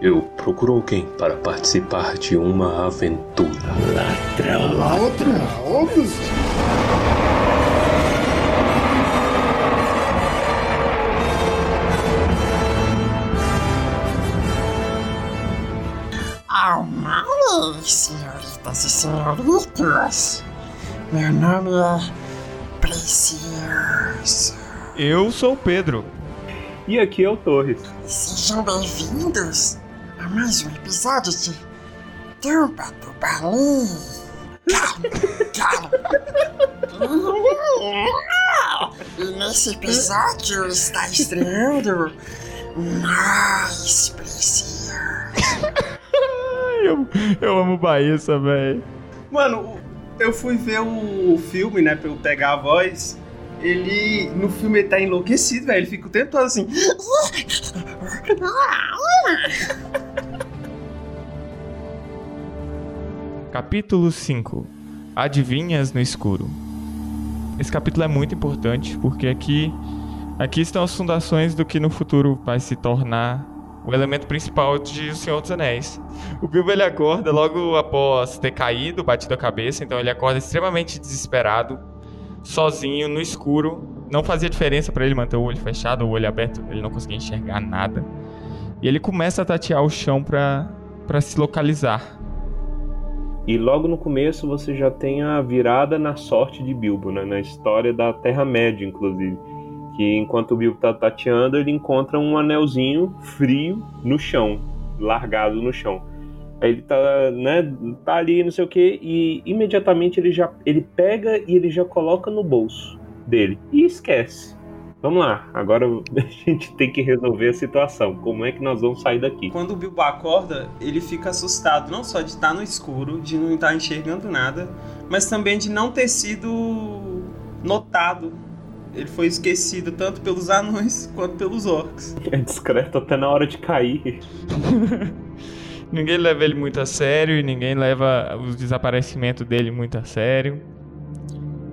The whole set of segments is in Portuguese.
Eu procuro alguém para participar de uma aventura. Ladrão. Ladrão? Senhoritas e senhoritos. Meu nome é Precioso. Eu sou o Pedro. E aqui é o Torres. Sejam bem-vindos mais um episódio de Tampa do Balim. Calma, calma. E nesse episódio está estreando mais precioso. eu, eu amo Baíssa, velho. Mano, eu fui ver o filme, né, pra eu pegar a voz. Ele, no filme, ele tá enlouquecido, velho. Ele fica o tempo todo assim. Capítulo 5 Adivinhas no escuro. Esse capítulo é muito importante porque aqui, aqui estão as fundações do que no futuro vai se tornar o elemento principal de O Senhor dos Anéis. O Bilbo ele acorda logo após ter caído, batido a cabeça, então ele acorda extremamente desesperado, sozinho, no escuro. Não fazia diferença para ele manter o olho fechado ou o olho aberto, ele não conseguia enxergar nada. E ele começa a tatear o chão para se localizar. E logo no começo você já tem a virada na sorte de Bilbo, né? na história da Terra-média, inclusive. Que enquanto o Bilbo tá tateando, ele encontra um anelzinho frio no chão, largado no chão. Aí ele tá, né, tá ali, não sei o que, e imediatamente ele já ele pega e ele já coloca no bolso dele e esquece. Vamos lá, agora a gente tem que resolver a situação. Como é que nós vamos sair daqui? Quando o Bilbo acorda, ele fica assustado não só de estar no escuro, de não estar enxergando nada, mas também de não ter sido notado. Ele foi esquecido tanto pelos anões quanto pelos orcs. É discreto até na hora de cair. ninguém leva ele muito a sério e ninguém leva o desaparecimento dele muito a sério.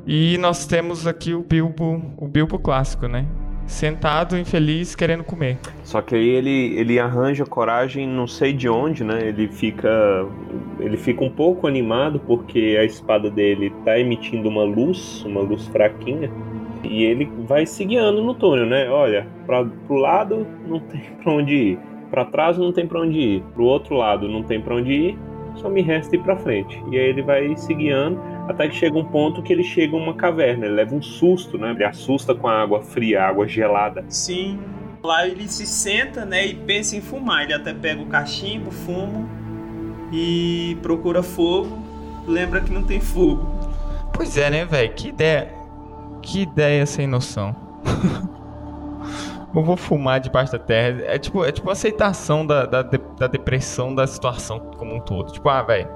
E nós temos aqui o Bilbo, o Bilbo clássico, né? Sentado, infeliz, querendo comer. Só que aí ele, ele arranja coragem, não sei de onde, né? Ele fica ele fica um pouco animado porque a espada dele tá emitindo uma luz, uma luz fraquinha. E ele vai se guiando no túnel, né? Olha, para pro lado não tem para onde ir, para trás não tem para onde ir, pro outro lado não tem para onde ir, só me resta ir para frente. E aí ele vai se guiando até que chega um ponto que ele chega a uma caverna, ele leva um susto, né? Ele assusta com a água fria, a água gelada. Sim. Lá ele se senta, né, e pensa em fumar. Ele até pega o cachimbo, fuma e procura fogo. Lembra que não tem fogo. Pois é, né, velho? Que ideia. Que ideia sem noção. Eu vou fumar debaixo da terra. É tipo, é tipo aceitação da, da, da depressão da situação como um todo. Tipo, ah, velho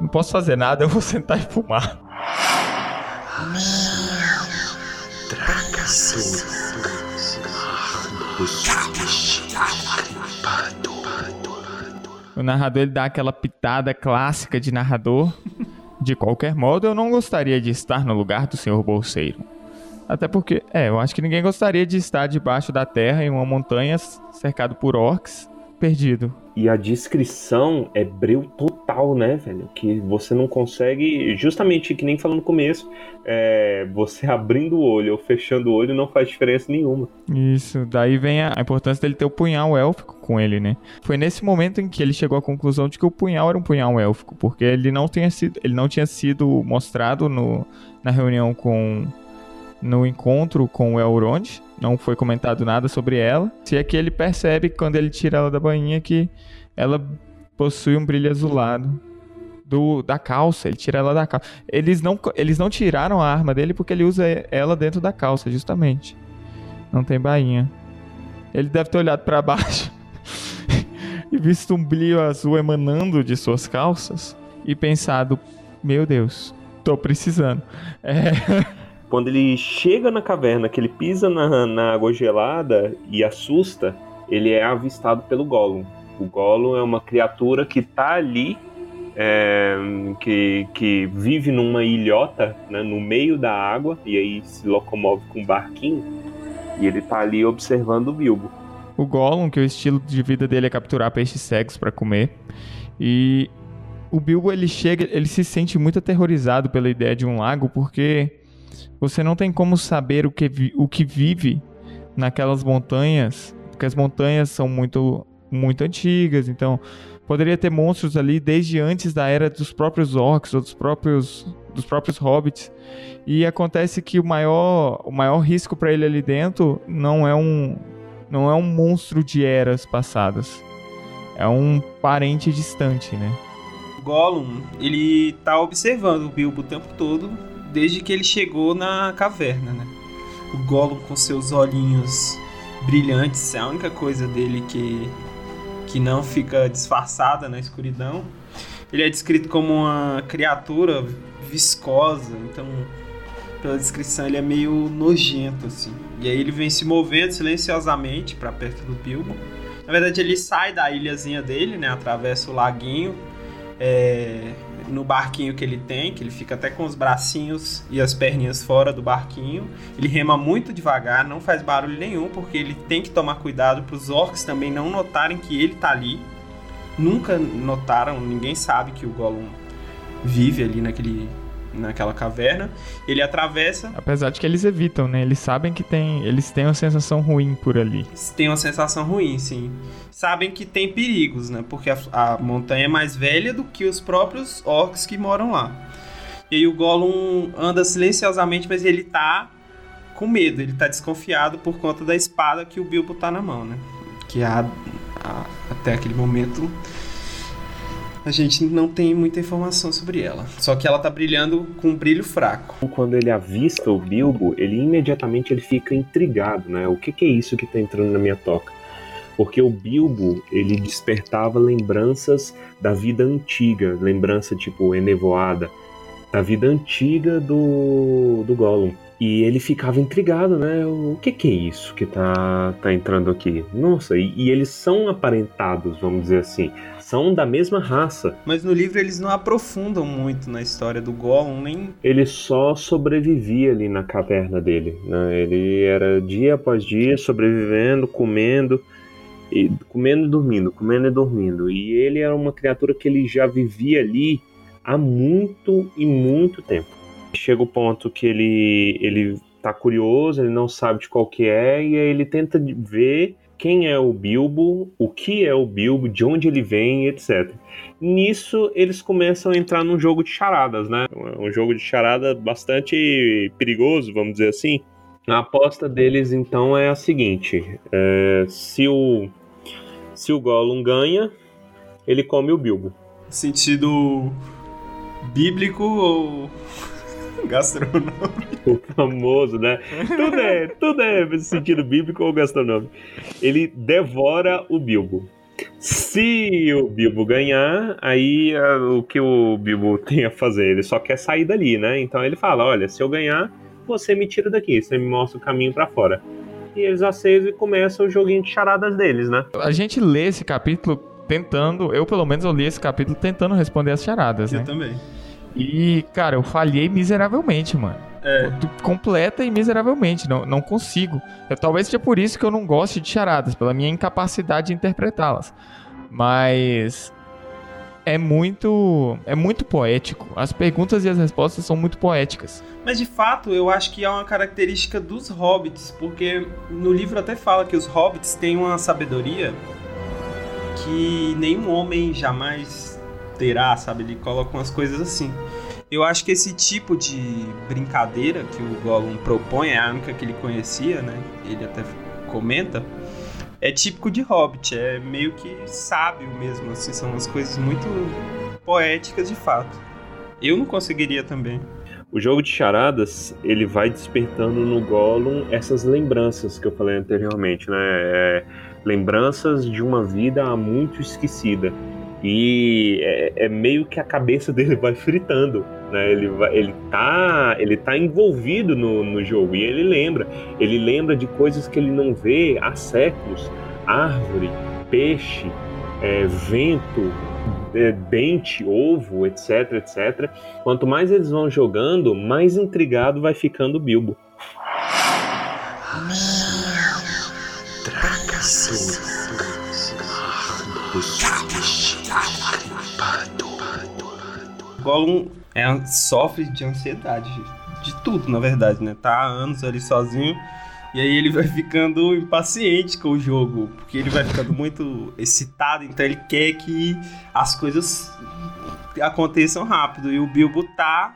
não posso fazer nada, eu vou sentar e fumar. O narrador ele dá aquela pitada clássica de narrador. De qualquer modo, eu não gostaria de estar no lugar do senhor bolseiro. Até porque, é, eu acho que ninguém gostaria de estar debaixo da terra em uma montanha cercado por orcs perdido. E a descrição é breu total, né, velho? Que você não consegue, justamente que nem falando no começo, é, você abrindo o olho ou fechando o olho não faz diferença nenhuma. Isso, daí vem a, a importância dele ter o punhal élfico com ele, né? Foi nesse momento em que ele chegou à conclusão de que o punhal era um punhal élfico, porque ele não tinha sido, ele não tinha sido mostrado no, na reunião com no encontro com o Elrond, não foi comentado nada sobre ela. Se é que ele percebe quando ele tira ela da bainha que ela possui um brilho azulado do, da calça, ele tira ela da calça. Eles não, eles não tiraram a arma dele porque ele usa ela dentro da calça, justamente. Não tem bainha. Ele deve ter olhado para baixo e visto um brilho azul emanando de suas calças e pensado: Meu Deus, tô precisando. É. Quando ele chega na caverna, que ele pisa na, na água gelada e assusta, ele é avistado pelo Gollum. O Gollum é uma criatura que tá ali, é, que, que vive numa ilhota, né, no meio da água, e aí se locomove com um barquinho, e ele tá ali observando o Bilbo. o Gollum, que o estilo de vida dele é capturar peixes cegos para comer. E o Bilbo ele chega, ele se sente muito aterrorizado pela ideia de um lago, porque você não tem como saber o que, o que vive naquelas montanhas, porque as montanhas são muito muito antigas, então poderia ter monstros ali desde antes da era dos próprios orcs ou dos próprios dos próprios hobbits. E acontece que o maior o maior risco para ele ali dentro não é um não é um monstro de eras passadas. É um parente distante, né? Gollum, ele tá observando o Bilbo o tempo todo, desde que ele chegou na caverna, né? O Gollum com seus olhinhos brilhantes, é a única coisa dele que, que não fica disfarçada na escuridão. Ele é descrito como uma criatura viscosa, então pela descrição ele é meio nojento assim. E aí ele vem se movendo silenciosamente para perto do Bilbo. Na verdade ele sai da ilhazinha dele, né, atravessa o laguinho é, no barquinho que ele tem, que ele fica até com os bracinhos e as perninhas fora do barquinho. Ele rema muito devagar, não faz barulho nenhum, porque ele tem que tomar cuidado para os orcs também não notarem que ele tá ali. Nunca notaram, ninguém sabe que o Gollum vive ali naquele naquela caverna. Ele atravessa. Apesar de que eles evitam, né? Eles sabem que tem. Eles têm uma sensação ruim por ali. Tem uma sensação ruim, sim. Sabem que tem perigos, né? Porque a, a montanha é mais velha do que os próprios orcs que moram lá. E aí o Gollum anda silenciosamente, mas ele tá com medo, ele tá desconfiado por conta da espada que o Bilbo tá na mão, né? Que a, a, até aquele momento a gente não tem muita informação sobre ela. Só que ela tá brilhando com um brilho fraco. Quando ele avista o Bilbo, ele imediatamente ele fica intrigado, né? O que, que é isso que tá entrando na minha toca? Porque o Bilbo, ele despertava lembranças da vida antiga, lembrança tipo enevoada, da vida antiga do, do Gollum. E ele ficava intrigado, né? O que, que é isso que tá, tá entrando aqui? Nossa, e, e eles são aparentados, vamos dizer assim são da mesma raça. Mas no livro eles não aprofundam muito na história do Gollum, nem. Ele só sobrevivia ali na caverna dele. Né? Ele era dia após dia sobrevivendo, comendo. E, comendo e dormindo, comendo e dormindo. E ele era uma criatura que ele já vivia ali há muito e muito tempo. Chega o ponto que ele, ele tá curioso, ele não sabe de qual que é, e aí ele tenta ver quem é o Bilbo, o que é o Bilbo, de onde ele vem, etc. Nisso eles começam a entrar num jogo de charadas, né? Um jogo de charada bastante perigoso, vamos dizer assim. A aposta deles então é a seguinte: é, se o se o Gollum ganha, ele come o Bilbo. Sentido bíblico ou gastronômico. O famoso, né? Tudo é, tudo é sentido bíblico ou gastronômico. Ele devora o Bilbo. Se o Bilbo ganhar, aí uh, o que o Bilbo tem a fazer? Ele só quer sair dali, né? Então ele fala: Olha, se eu ganhar, você me tira daqui, você me mostra o caminho para fora. E eles aceitam e começam o joguinho de charadas deles, né? A gente lê esse capítulo tentando, eu pelo menos eu li esse capítulo tentando responder as charadas, eu né? Eu também. E, cara, eu falhei miseravelmente, mano. É. Completa e miseravelmente, não, não consigo. Eu, talvez seja por isso que eu não goste de charadas, pela minha incapacidade de interpretá-las. Mas é muito é muito poético. As perguntas e as respostas são muito poéticas. Mas de fato, eu acho que é uma característica dos hobbits, porque no livro até fala que os hobbits têm uma sabedoria que nenhum homem jamais terá, sabe? Ele coloca umas coisas assim. Eu acho que esse tipo de brincadeira que o Gollum propõe, é a única que ele conhecia, né? Ele até comenta, é típico de Hobbit, é meio que sábio mesmo, assim, são umas coisas muito poéticas de fato. Eu não conseguiria também. O jogo de charadas, ele vai despertando no Gollum essas lembranças que eu falei anteriormente, né? É, lembranças de uma vida muito esquecida. E é, é, meio que a cabeça dele vai fritando, né? Ele, vai, ele, tá, ele tá envolvido no, no jogo e ele lembra. Ele lembra de coisas que ele não vê há séculos. Árvore, peixe, é, vento, é, dente, ovo, etc, etc. Quanto mais eles vão jogando, mais intrigado vai ficando o Bilbo. Meu, traga Gollum é, sofre de ansiedade, de tudo, na verdade, né? Tá há anos ali sozinho. E aí ele vai ficando impaciente com o jogo, porque ele vai ficando muito excitado, então ele quer que as coisas aconteçam rápido. E o Bilbo tá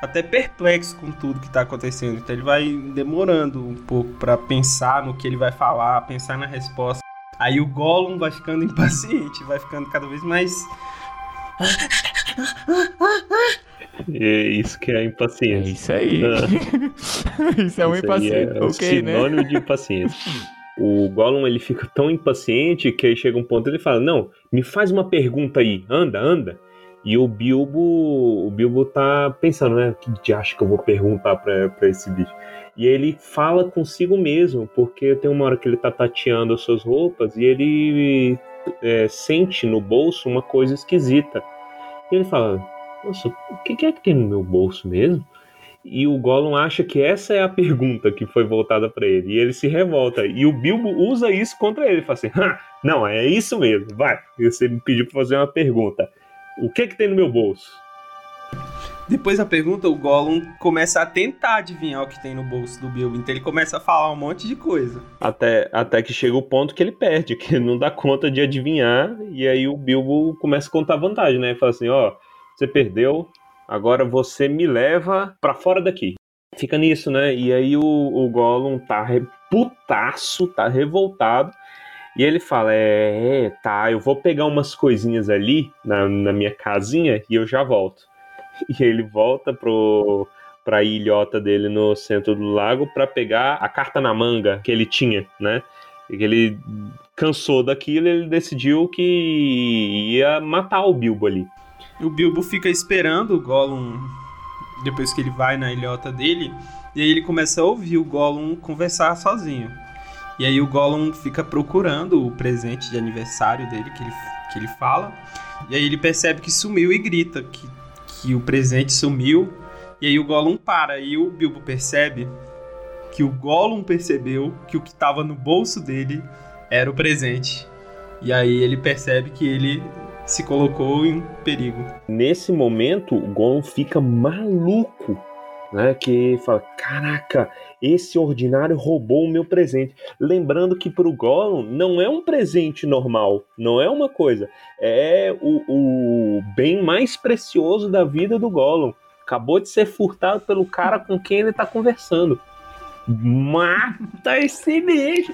até perplexo com tudo que tá acontecendo. Então ele vai demorando um pouco para pensar no que ele vai falar, pensar na resposta. Aí o Gollum vai ficando impaciente, vai ficando cada vez mais É isso que é É impaciência. isso aí. isso é um aí impaciente. é um ok, né? sinônimo de impaciência. O Gollum ele fica tão impaciente que aí chega um ponto ele fala: Não, me faz uma pergunta aí, anda, anda. E o Bilbo, o Bilbo tá pensando, né? Que de acho que eu vou perguntar pra, pra esse bicho? E ele fala consigo mesmo, porque tem uma hora que ele tá tateando as suas roupas e ele é, sente no bolso uma coisa esquisita. Ele fala: Nossa, o que é que tem no meu bolso mesmo? E o Gollum acha que essa é a pergunta que foi voltada pra ele. E ele se revolta. E o Bilbo usa isso contra ele. Ele fala assim: "Ha, Não, é isso mesmo. Vai. Você me pediu pra fazer uma pergunta. O que que tem no meu bolso? Depois da pergunta, o Gollum começa a tentar adivinhar o que tem no bolso do Bilbo. Então ele começa a falar um monte de coisa. Até, até que chega o ponto que ele perde, que ele não dá conta de adivinhar. E aí o Bilbo começa a contar vantagem, né? Ele fala assim: Ó, você perdeu. Agora você me leva pra fora daqui. Fica nisso, né? E aí o, o Gollum tá reputaço, tá revoltado. E ele fala: é, é, tá, eu vou pegar umas coisinhas ali na, na minha casinha e eu já volto. E ele volta pro, pra ilhota dele no centro do lago pra pegar a carta na manga que ele tinha, né? Ele cansou daquilo ele decidiu que ia matar o Bilbo ali. O Bilbo fica esperando o Gollum depois que ele vai na ilhota dele. E aí ele começa a ouvir o Gollum conversar sozinho. E aí o Gollum fica procurando o presente de aniversário dele que ele, que ele fala. E aí ele percebe que sumiu e grita que, que o presente sumiu. E aí o Gollum para. E o Bilbo percebe que o Gollum percebeu que o que estava no bolso dele era o presente. E aí ele percebe que ele se colocou em perigo. Nesse momento, o Gollum fica maluco, né? Que fala: Caraca, esse ordinário roubou o meu presente. Lembrando que pro Gollum não é um presente normal, não é uma coisa, é o, o bem mais precioso da vida do Gollum. Acabou de ser furtado pelo cara com quem ele tá conversando. Mata esse bicho!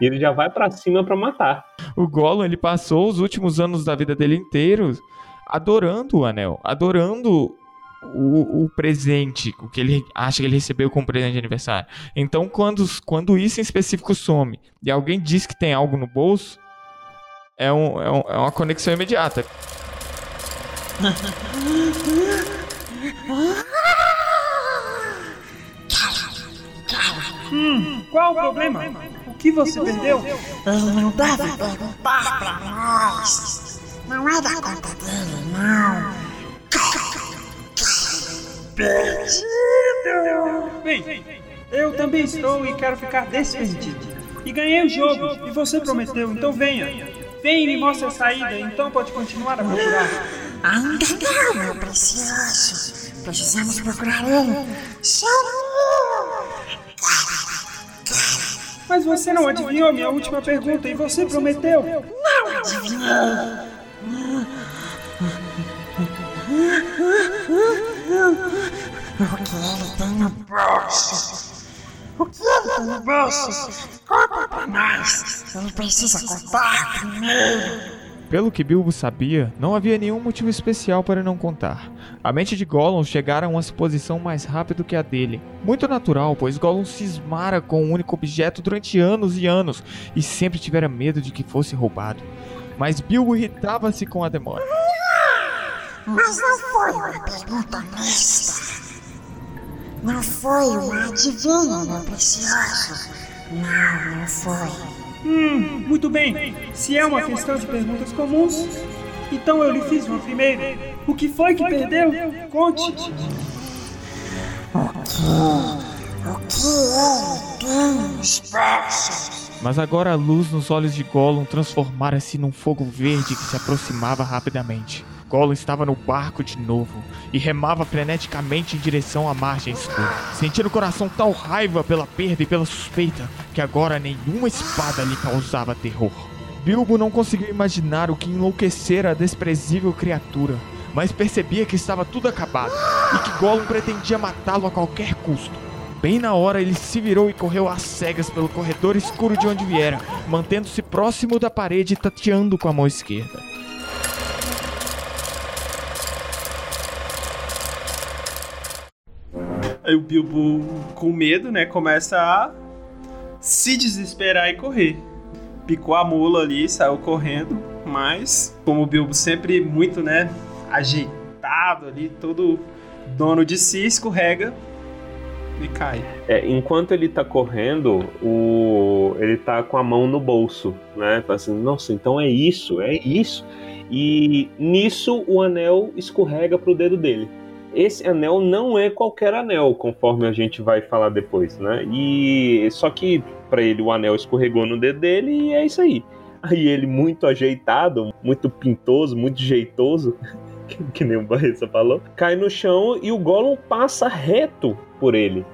E ele já vai pra cima pra matar. O Gollum, ele passou os últimos anos da vida dele inteiros adorando o anel, adorando o, o presente, o que ele acha que ele recebeu como presente de aniversário. Então, quando, quando isso em específico some e alguém diz que tem algo no bolso, é, um, é, um- é uma conexão imediata. Qual o problema? O que você perdeu? Ele não deve perguntar pra nós. Não é da conta dele, não. Bem, eu também estou e quero ficar desperdido. E ganhei o jogo, e você prometeu, então venha. Venha e me mostre a saída, então pode continuar a procurar. Ainda não, meu precioso. Precisamos procurar ele. Mas você não adivinhou minha última pergunta e você prometeu. Não adivinhei. O que ele tem no bolso? O que ele tem no bolso? Conta pra nós. Ele precisa contar primeiro. Pelo que Bilbo sabia, não havia nenhum motivo especial para não contar. A mente de Gollum chegara a uma suposição mais rápido que a dele. Muito natural, pois Gollum cismara com um único objeto durante anos e anos e sempre tivera medo de que fosse roubado. Mas Bilbo irritava-se com a demora. Mas não foi uma pergunta honesta. Não foi uma adivinha, meu precioso. Não, não foi. Hum, muito bem. Se é uma questão de perguntas comuns, então eu lhe fiz uma primeira. O que foi que perdeu? Conte. O que? O que nos bolsos? Mas agora a luz nos olhos de Gollum transformara-se num fogo verde que se aproximava rapidamente. Gollum estava no barco de novo e remava freneticamente em direção à margem escura, sentindo o coração tal raiva pela perda e pela suspeita que agora nenhuma espada lhe causava terror. Bilbo não conseguiu imaginar o que enlouquecera a desprezível criatura, mas percebia que estava tudo acabado e que Gollum pretendia matá-lo a qualquer custo. Bem na hora, ele se virou e correu às cegas pelo corredor escuro de onde viera, mantendo-se próximo da parede e tateando com a mão esquerda. Aí o Bilbo, com medo, né, começa a se desesperar e correr. Picou a mula ali, saiu correndo, mas como o Bilbo sempre muito, né, ajeitado ali, todo dono de si, escorrega e cai. É, enquanto ele tá correndo, o... ele tá com a mão no bolso, né? Fala assim, nossa, então é isso, é isso. E nisso o anel escorrega pro dedo dele. Esse anel não é qualquer anel, conforme a gente vai falar depois, né? E só que para ele o anel escorregou no dedo dele e é isso aí. Aí ele muito ajeitado, muito pintoso, muito jeitoso, que, que nem o Barreça falou, cai no chão e o Gollum passa reto por ele.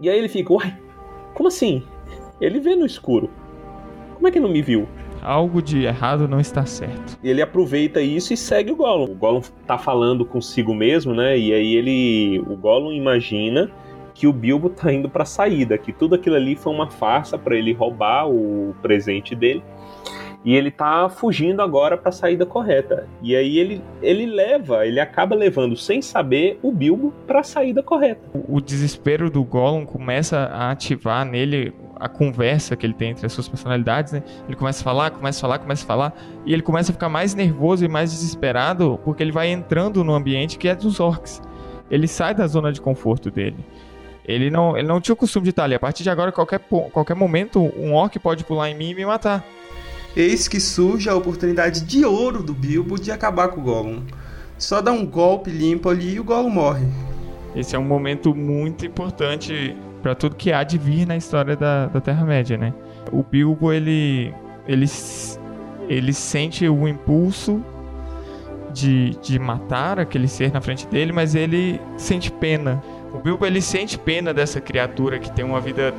E aí ele fica, uai, como assim? Ele vê no escuro. Como é que não me viu? Algo de errado não está certo. E ele aproveita isso e segue o Gollum. O Gollum tá falando consigo mesmo, né? E aí ele, o Gollum imagina que o Bilbo tá indo para saída, que tudo aquilo ali foi uma farsa para ele roubar o presente dele. E ele tá fugindo agora para a saída correta. E aí ele, ele leva, ele acaba levando sem saber o Bilbo para a saída correta. O desespero do Gollum começa a ativar nele a conversa que ele tem entre as suas personalidades, né? Ele começa a falar, começa a falar, começa a falar, e ele começa a ficar mais nervoso e mais desesperado porque ele vai entrando no ambiente que é dos orcs. Ele sai da zona de conforto dele. Ele não, ele não tinha o costume de estar ali. A partir de agora, qualquer, qualquer momento, um orc pode pular em mim e me matar. Eis que surge a oportunidade de ouro do Bilbo de acabar com o Gollum. Só dá um golpe limpo ali e o Gollum morre. Esse é um momento muito importante para tudo que há de vir na história da, da Terra-média, né? O Bilbo, ele, ele, ele sente o impulso de, de matar aquele ser na frente dele, mas ele sente pena. O Bilbo, ele sente pena dessa criatura que tem uma vida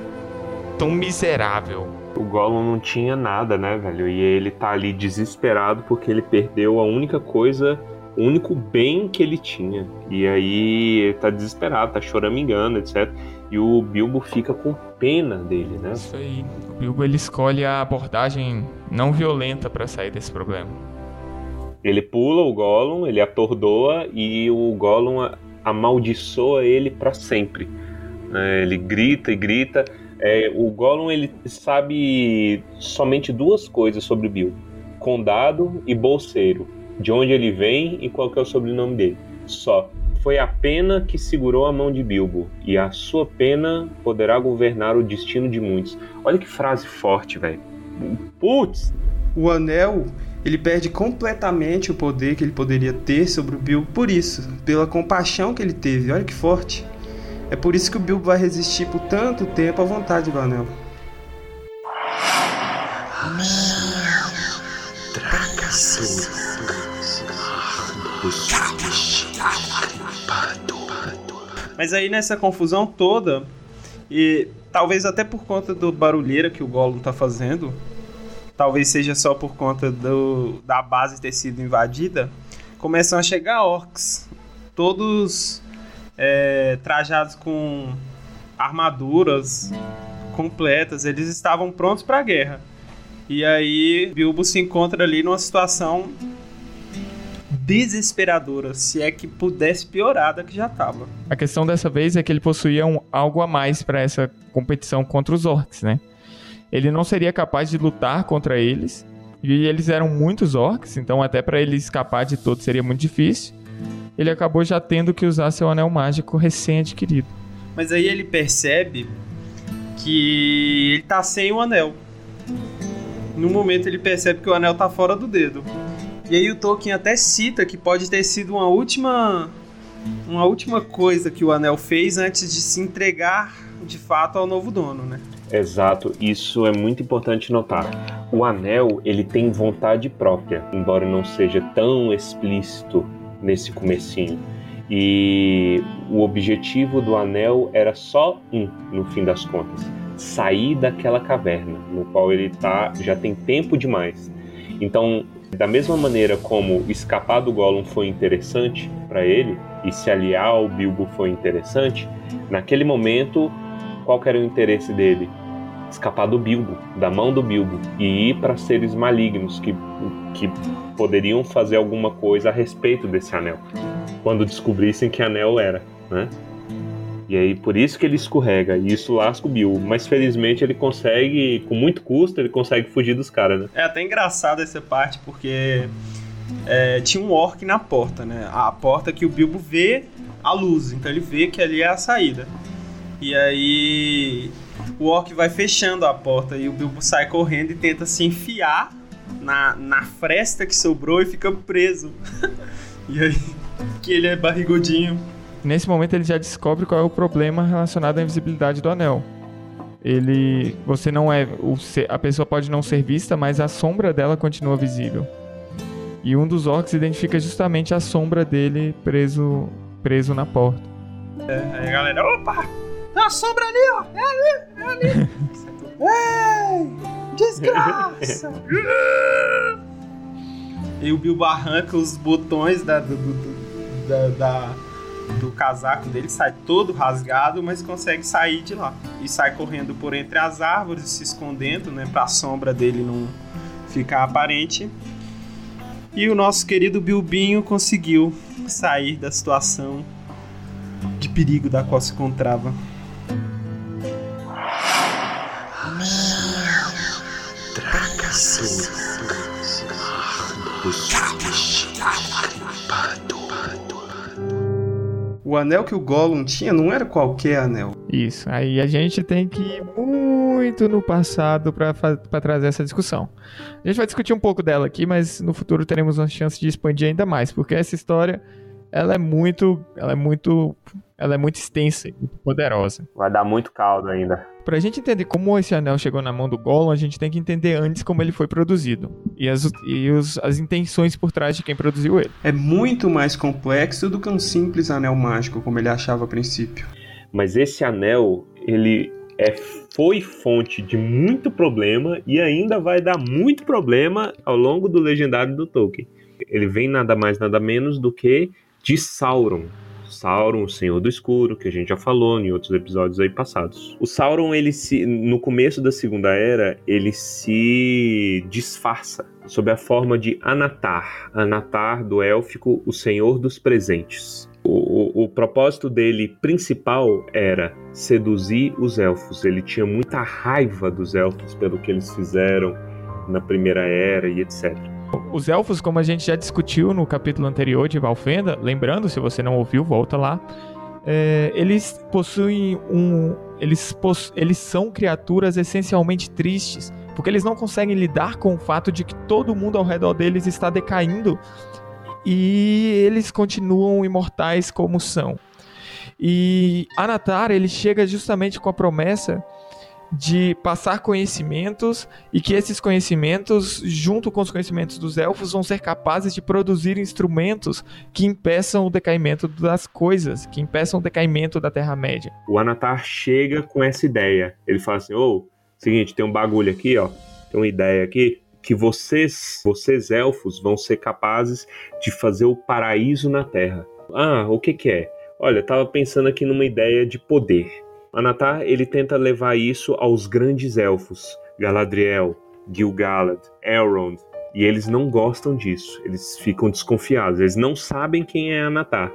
tão miserável. O Gollum não tinha nada, né, velho? E ele tá ali desesperado porque ele perdeu a única coisa o único bem que ele tinha. E aí ele tá desesperado, tá choramingando, etc. E o Bilbo fica com pena dele, né? Isso aí. O Bilbo ele escolhe a abordagem não violenta para sair desse problema. Ele pula o Gollum, ele atordoa e o Gollum amaldiçoa ele para sempre. É, ele grita e grita. É, o Gollum ele sabe somente duas coisas sobre o Bilbo: condado e bolseiro de onde ele vem e qual é o sobrenome dele. Só. Foi a pena que segurou a mão de Bilbo, e a sua pena poderá governar o destino de muitos. Olha que frase forte, velho. Putz! O anel, ele perde completamente o poder que ele poderia ter sobre o Bilbo por isso, pela compaixão que ele teve. Olha que forte. É por isso que o Bilbo vai resistir por tanto tempo à vontade do anel. Mas aí nessa confusão toda, e talvez até por conta do barulheira que o Gollum tá fazendo, talvez seja só por conta do, da base ter sido invadida, começam a chegar orcs, todos é, trajados com armaduras completas, eles estavam prontos para a guerra. E aí Bilbo se encontra ali numa situação desesperadora, se é que pudesse piorar da que já estava. A questão dessa vez é que ele possuía um, algo a mais para essa competição contra os orcs, né? Ele não seria capaz de lutar contra eles, e eles eram muitos orcs, então até para ele escapar de todos seria muito difícil. Ele acabou já tendo que usar seu anel mágico recém-adquirido. Mas aí ele percebe que ele tá sem o anel. No momento ele percebe que o anel tá fora do dedo. E aí o Tolkien até cita que pode ter sido uma última uma última coisa que o anel fez antes de se entregar de fato ao novo dono, né? Exato, isso é muito importante notar. O anel, ele tem vontade própria, embora não seja tão explícito nesse comecinho. E o objetivo do anel era só um, no fim das contas, sair daquela caverna no qual ele tá, já tem tempo demais. Então, da mesma maneira como escapar do Gollum foi interessante para ele e se aliar ao Bilbo foi interessante, naquele momento qual era o interesse dele? Escapar do Bilbo, da mão do Bilbo e ir para seres malignos que, que poderiam fazer alguma coisa a respeito desse anel, quando descobrissem que anel era, né? E aí por isso que ele escorrega, e isso lasca o Bilbo. Mas felizmente ele consegue, com muito custo, ele consegue fugir dos caras, né? É até engraçado essa parte, porque é, tinha um orc na porta, né? A porta que o Bilbo vê a luz, então ele vê que ali é a saída. E aí o orc vai fechando a porta e o Bilbo sai correndo e tenta se enfiar na, na fresta que sobrou e fica preso. e aí que ele é barrigudinho. Nesse momento ele já descobre qual é o problema relacionado à invisibilidade do anel. Ele, você não é, o, a pessoa pode não ser vista, mas a sombra dela continua visível. E um dos orcs identifica justamente a sombra dele preso, preso na porta. É, aí a galera, opa, tem uma sombra ali, ó, é ali, é ali. Ei, desgraça! e o Bilbo arranca os botões da, do, do, da, da do casaco dele, sai todo rasgado, mas consegue sair de lá. E sai correndo por entre as árvores, se escondendo, né, para a sombra dele não ficar aparente. E o nosso querido Bilbinho conseguiu sair da situação de perigo da qual se encontrava. Traga o anel que o Gollum tinha não era qualquer anel. Isso, aí a gente tem que ir muito no passado para trazer essa discussão. A gente vai discutir um pouco dela aqui, mas no futuro teremos uma chance de expandir ainda mais, porque essa história ela é muito, ela é muito, ela é muito extensa e muito poderosa. Vai dar muito caldo ainda. Pra gente entender como esse anel chegou na mão do Gollum, a gente tem que entender antes como ele foi produzido e as, e os, as intenções por trás de quem produziu ele. É muito mais complexo do que um simples anel mágico, como ele achava a princípio. Mas esse anel, ele é, foi fonte de muito problema e ainda vai dar muito problema ao longo do legendário do Tolkien. Ele vem nada mais nada menos do que de Sauron, Sauron, o Senhor do Escuro, que a gente já falou em outros episódios aí passados. O Sauron, ele se, no começo da Segunda Era, ele se disfarça sob a forma de Anatar, Anatar do élfico, o Senhor dos Presentes. O, o, o, propósito dele principal era seduzir os elfos. Ele tinha muita raiva dos elfos pelo que eles fizeram na Primeira Era e etc. Os elfos, como a gente já discutiu no capítulo anterior de Valfenda, lembrando, se você não ouviu, volta lá. É, eles possuem um. Eles, possu eles são criaturas essencialmente tristes, porque eles não conseguem lidar com o fato de que todo mundo ao redor deles está decaindo e eles continuam imortais como são. E Anatar ele chega justamente com a promessa de passar conhecimentos e que esses conhecimentos, junto com os conhecimentos dos elfos, vão ser capazes de produzir instrumentos que impeçam o decaimento das coisas, que impeçam o decaimento da Terra-média. O Anatar chega com essa ideia. Ele fala assim: ô, oh, seguinte, tem um bagulho aqui, ó, tem uma ideia aqui. Que vocês, vocês elfos, vão ser capazes de fazer o paraíso na Terra. Ah, o que que é? Olha, eu tava pensando aqui numa ideia de poder Anatar ele tenta levar isso aos grandes elfos, Galadriel, Gil-galad, Elrond, e eles não gostam disso. Eles ficam desconfiados. Eles não sabem quem é Anatar,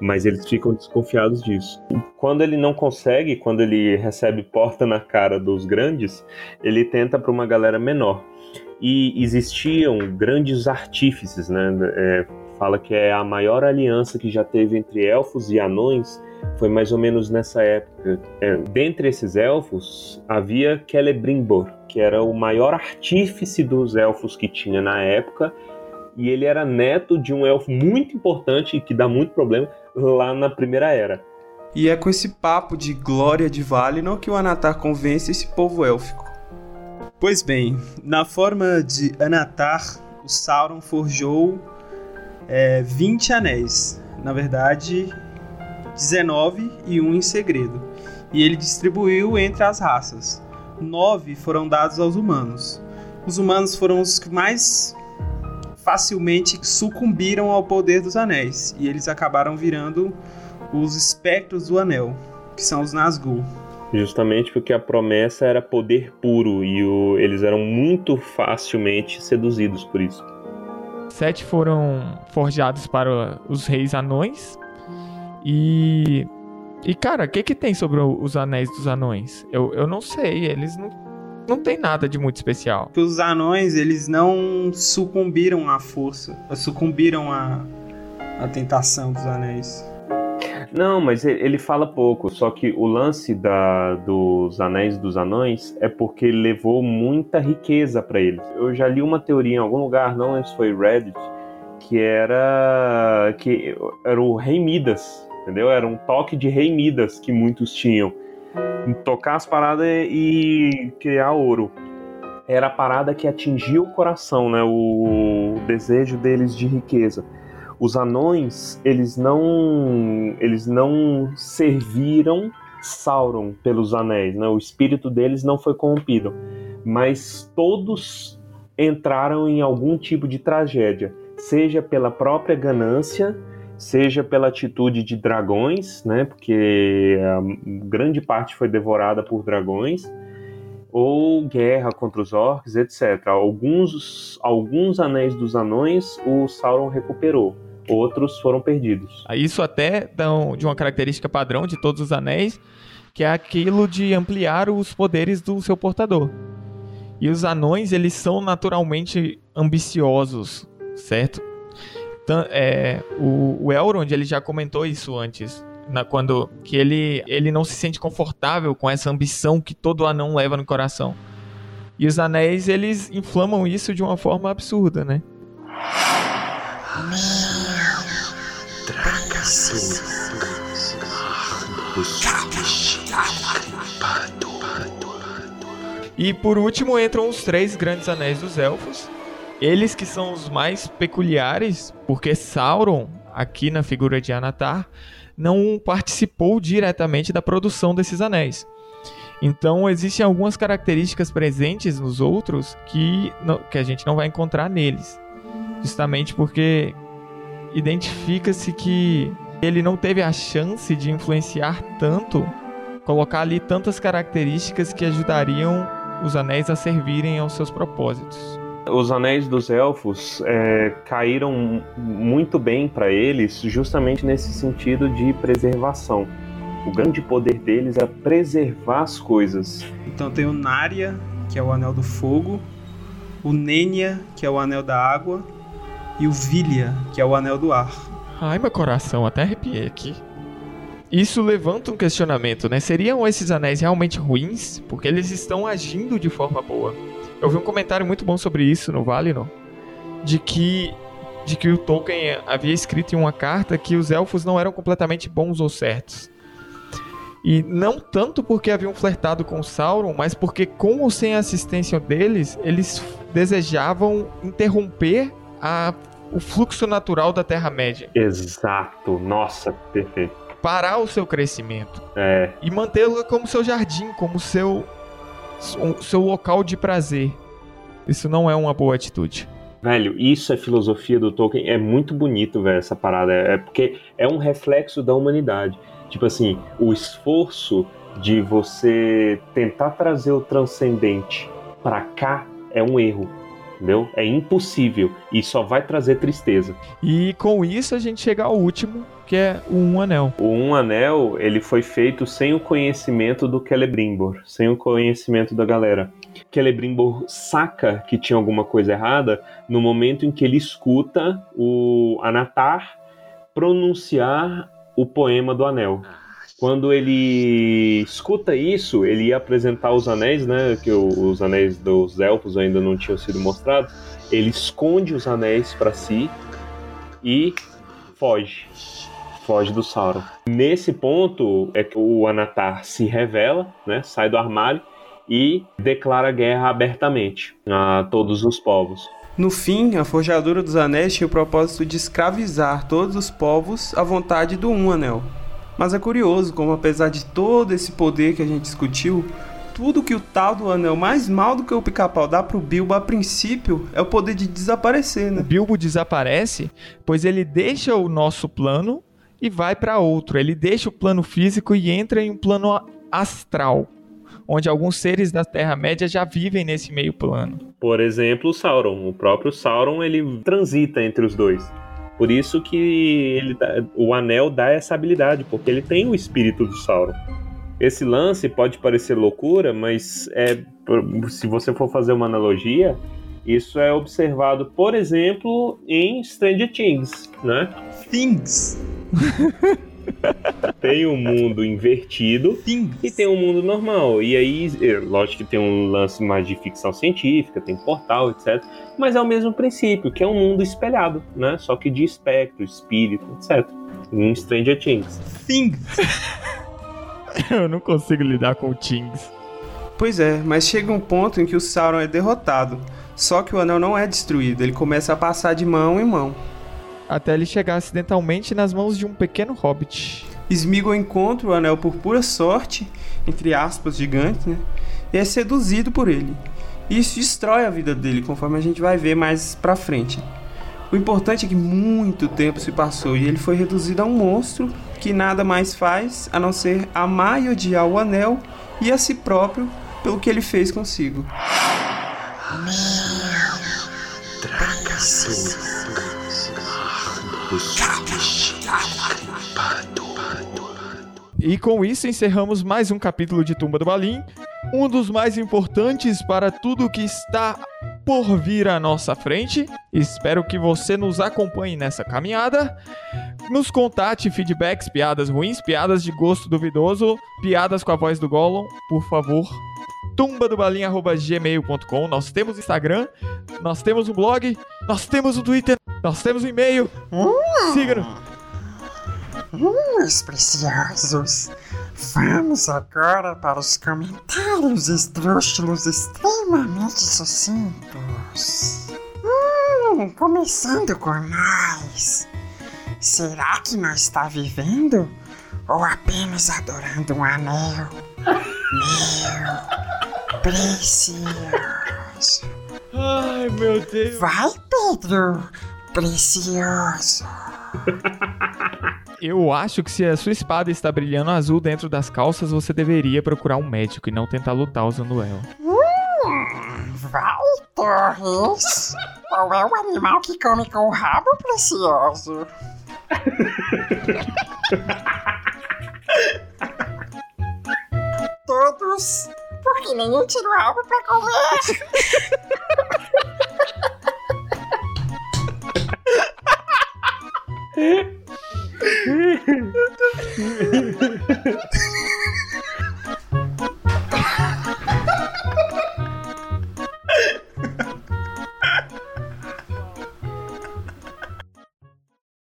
mas eles ficam desconfiados disso. Quando ele não consegue, quando ele recebe porta na cara dos grandes, ele tenta para uma galera menor. E existiam grandes artífices, né? É, fala que é a maior aliança que já teve entre elfos e anões foi mais ou menos nessa época. É, dentre esses elfos, havia Celebrimbor, que era o maior artífice dos elfos que tinha na época, e ele era neto de um elfo muito importante e que dá muito problema lá na Primeira Era. E é com esse papo de glória de Valinor que o Anatar convence esse povo élfico. Pois bem, na forma de Anatar, o Sauron forjou é, 20 anéis. Na verdade, 19 e um em segredo. E ele distribuiu entre as raças. Nove foram dados aos humanos. Os humanos foram os que mais facilmente sucumbiram ao poder dos anéis. E eles acabaram virando os espectros do anel, que são os Nazgûl. Justamente porque a promessa era poder puro e o, eles eram muito facilmente seduzidos por isso. Sete foram forjados para os reis anões. E. E, cara, o que, que tem sobre os anéis dos anões? Eu, eu não sei, eles não, não tem nada de muito especial. Os anões, eles não sucumbiram à força, sucumbiram à, à tentação dos anéis. Não, mas ele fala pouco. Só que o lance da, dos Anéis dos Anões é porque ele levou muita riqueza para eles. Eu já li uma teoria em algum lugar, não lembro se foi Reddit, que era que era o Rei Midas, entendeu? Era um toque de Rei Midas que muitos tinham. Tocar as paradas e criar ouro. Era a parada que atingia o coração, né? O desejo deles de riqueza os anões eles não eles não serviram Sauron pelos anéis, né? O espírito deles não foi corrompido, mas todos entraram em algum tipo de tragédia, seja pela própria ganância, seja pela atitude de dragões, né? Porque grande parte foi devorada por dragões, ou guerra contra os orcs, etc. Alguns alguns anéis dos anões o Sauron recuperou outros foram perdidos. Isso até dão de uma característica padrão de todos os anéis, que é aquilo de ampliar os poderes do seu portador. E os anões, eles são naturalmente ambiciosos, certo? É, o, o Elrond, ele já comentou isso antes, na, quando que ele, ele não se sente confortável com essa ambição que todo anão leva no coração. E os anéis, eles inflamam isso de uma forma absurda, né? E por último entram os três grandes anéis dos elfos. Eles que são os mais peculiares, porque Sauron, aqui na figura de Anatar, não participou diretamente da produção desses anéis. Então existem algumas características presentes nos outros que, que a gente não vai encontrar neles. Justamente porque identifica-se que ele não teve a chance de influenciar tanto, colocar ali tantas características que ajudariam os anéis a servirem aos seus propósitos. Os anéis dos elfos é, caíram muito bem para eles, justamente nesse sentido de preservação. O grande poder deles é preservar as coisas. Então tem o Narya, que é o anel do fogo, o Nenya, que é o anel da água, e o Vilya, que é o anel do ar. Ai, meu coração, até arrepiei aqui. Isso levanta um questionamento, né? Seriam esses anéis realmente ruins? Porque eles estão agindo de forma boa. Eu vi um comentário muito bom sobre isso no Valinor, de que de que o Tolkien havia escrito em uma carta que os elfos não eram completamente bons ou certos. E não tanto porque haviam flertado com Sauron, mas porque com ou sem a assistência deles, eles desejavam interromper a o fluxo natural da Terra-média. Exato, nossa, perfeito. Parar o seu crescimento. É. E mantê-lo como seu jardim, como seu, seu local de prazer. Isso não é uma boa atitude. Velho, isso é filosofia do Tolkien. É muito bonito, velho, essa parada. É porque é um reflexo da humanidade. Tipo assim, o esforço de você tentar trazer o transcendente para cá é um erro entendeu? É impossível e só vai trazer tristeza. E com isso a gente chega ao último, que é o Um Anel. O Um Anel, ele foi feito sem o conhecimento do Celebrimbor, sem o conhecimento da galera. Celebrimbor saca que tinha alguma coisa errada no momento em que ele escuta o Anatar pronunciar o poema do Anel. Quando ele escuta isso, ele ia apresentar os anéis, né? Que os anéis dos elfos ainda não tinham sido mostrados. Ele esconde os anéis para si e foge. foge do Sauron. Nesse ponto é que o Anatar se revela, né, sai do armário e declara guerra abertamente a todos os povos. No fim, a Forjadura dos Anéis tinha o propósito de escravizar todos os povos à vontade do Um Anel. Mas é curioso como, apesar de todo esse poder que a gente discutiu, tudo que o tal do anel mais mal do que o pica-pau dá pro Bilbo a princípio é o poder de desaparecer, né? O Bilbo desaparece, pois ele deixa o nosso plano e vai para outro. Ele deixa o plano físico e entra em um plano astral, onde alguns seres da Terra-média já vivem nesse meio plano. Por exemplo, o Sauron. O próprio Sauron ele transita entre os dois. Por isso que ele dá- o anel dá essa habilidade, porque ele tem o espírito do Sauron. Esse lance pode parecer loucura, mas é, se você for fazer uma analogia, isso é observado, por exemplo, em Stranger Things, né? Things. Tem um mundo invertido Things. e tem um mundo normal. E aí, é, lógico que tem um lance mais de ficção científica, tem portal, etc. Mas é o mesmo princípio, que é um mundo espelhado, né? Só que de espectro, espírito, etc. Em Stranger Things. Things. Eu não consigo lidar com o Tings. Pois é, mas chega um ponto em que o Sauron é derrotado. Só que o anel não é destruído, ele começa a passar de mão em mão. Até ele chegar acidentalmente nas mãos de um pequeno hobbit. Sméagol encontra o anel por pura sorte, entre aspas gigantes, né? E é seduzido por ele. E isso destrói a vida dele, conforme a gente vai ver mais pra frente. O importante é que muito tempo se passou e ele foi reduzido a um monstro que nada mais faz a não ser amar e odiar o anel e a si próprio pelo que ele fez consigo. E com isso encerramos mais um capítulo de Tumba do Balim, um dos mais importantes para tudo que está por vir à nossa frente. Espero que você nos acompanhe nessa caminhada. Nos contate feedbacks, piadas ruins, piadas de gosto duvidoso, piadas com a voz do Gollum, por favor. tumbadobalim.gmail.com Nós temos Instagram, nós temos um blog, nós temos um Twitter, nós temos um e-mail. Siga-nos. Meus preciosos, vamos agora para os comentários esdrúxulos extremamente sucintos. Hum, começando com nós. Será que não está vivendo? Ou apenas adorando um anel? Meu precioso. Ai, meu Deus. Vai, Pedro, precioso. Eu acho que se a sua espada está brilhando azul dentro das calças, você deveria procurar um médico e não tentar lutar usando ela. Vai, Torres! Qual é o animal que come com o rabo precioso? Todos, porque nenhum tira o rabo pra comer. Eu tô...